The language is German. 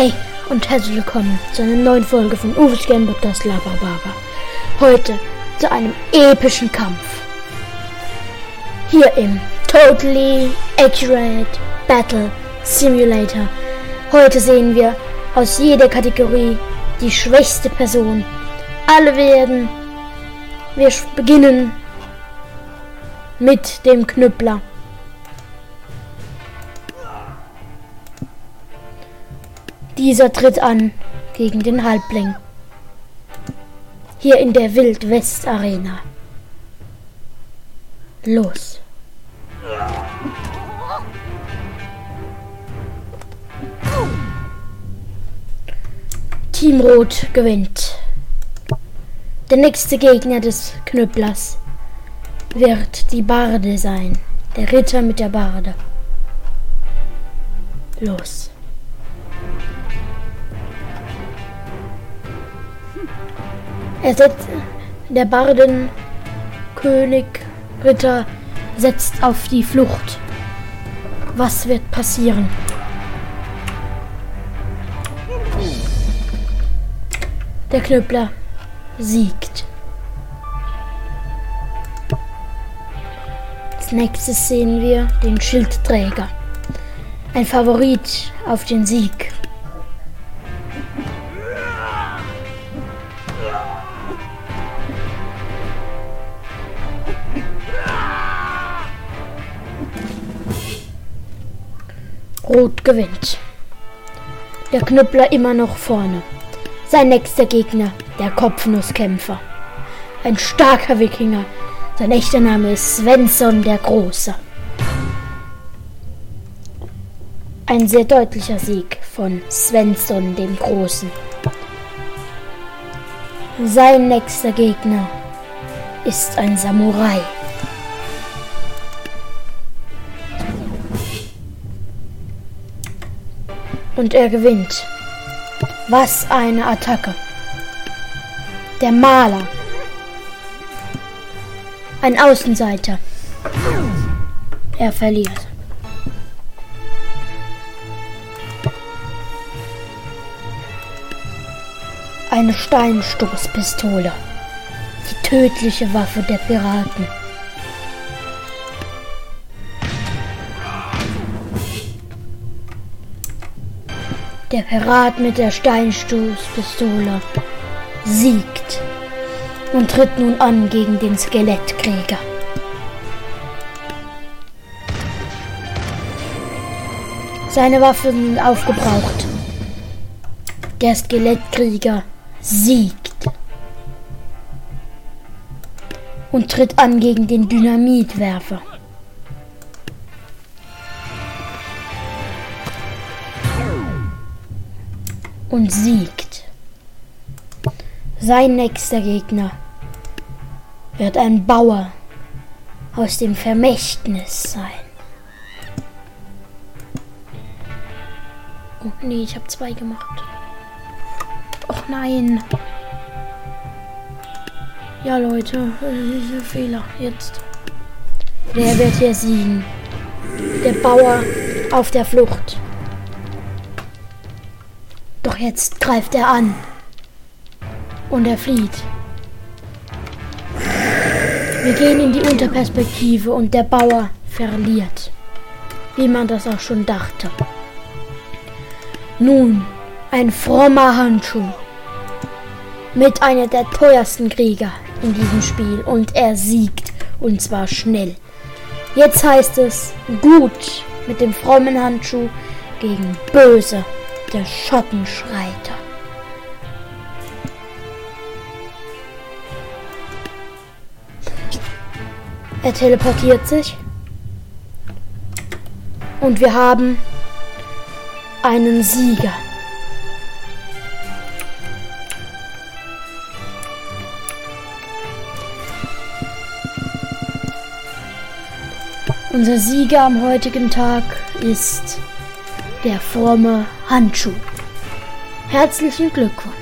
Hey und herzlich willkommen zu einer neuen Folge von Uwe's Game Podcast Laberbaba. Heute zu einem epischen Kampf. Hier im Totally Accurate Battle Simulator. Heute sehen wir aus jeder Kategorie die schwächste Person. Alle werden. Wir beginnen mit dem Knüppler. Dieser tritt an gegen den Halbling. Hier in der Wild-West Arena. Los. Team Rot gewinnt. Der nächste Gegner des Knüpplers wird die Barde sein. Der Ritter mit der Barde. Los. Setzt, der Bardenkönig Ritter setzt auf die Flucht. Was wird passieren? Der Knüppler siegt. Als nächstes sehen wir den Schildträger. Ein Favorit auf den Sieg. Rot gewinnt. Der Knüppler immer noch vorne. Sein nächster Gegner, der Kopfnusskämpfer. Ein starker Wikinger. Sein echter Name ist Svensson der Große. Ein sehr deutlicher Sieg von Svensson dem Großen. Sein nächster Gegner ist ein Samurai. Und er gewinnt. Was eine Attacke. Der Maler. Ein Außenseiter. Er verliert. Eine Steinstoßpistole. Die tödliche Waffe der Piraten. Der Pirat mit der Steinstoßpistole siegt und tritt nun an gegen den Skelettkrieger. Seine Waffen sind aufgebraucht. Der Skelettkrieger siegt und tritt an gegen den Dynamitwerfer. Und siegt. Sein nächster Gegner wird ein Bauer aus dem Vermächtnis sein. Oh nee, ich habe zwei gemacht. Och nein. Ja, Leute, äh, Fehler. Jetzt. Wer wird hier siegen? Der Bauer auf der Flucht. Jetzt greift er an. Und er flieht. Wir gehen in die Unterperspektive und der Bauer verliert. Wie man das auch schon dachte. Nun, ein frommer Handschuh. Mit einer der teuersten Krieger in diesem Spiel. Und er siegt. Und zwar schnell. Jetzt heißt es gut mit dem frommen Handschuh gegen böse der Schottenschreiter. Er teleportiert sich. Und wir haben einen Sieger. Unser Sieger am heutigen Tag ist der fromme Handschuh. Herzlichen Glückwunsch!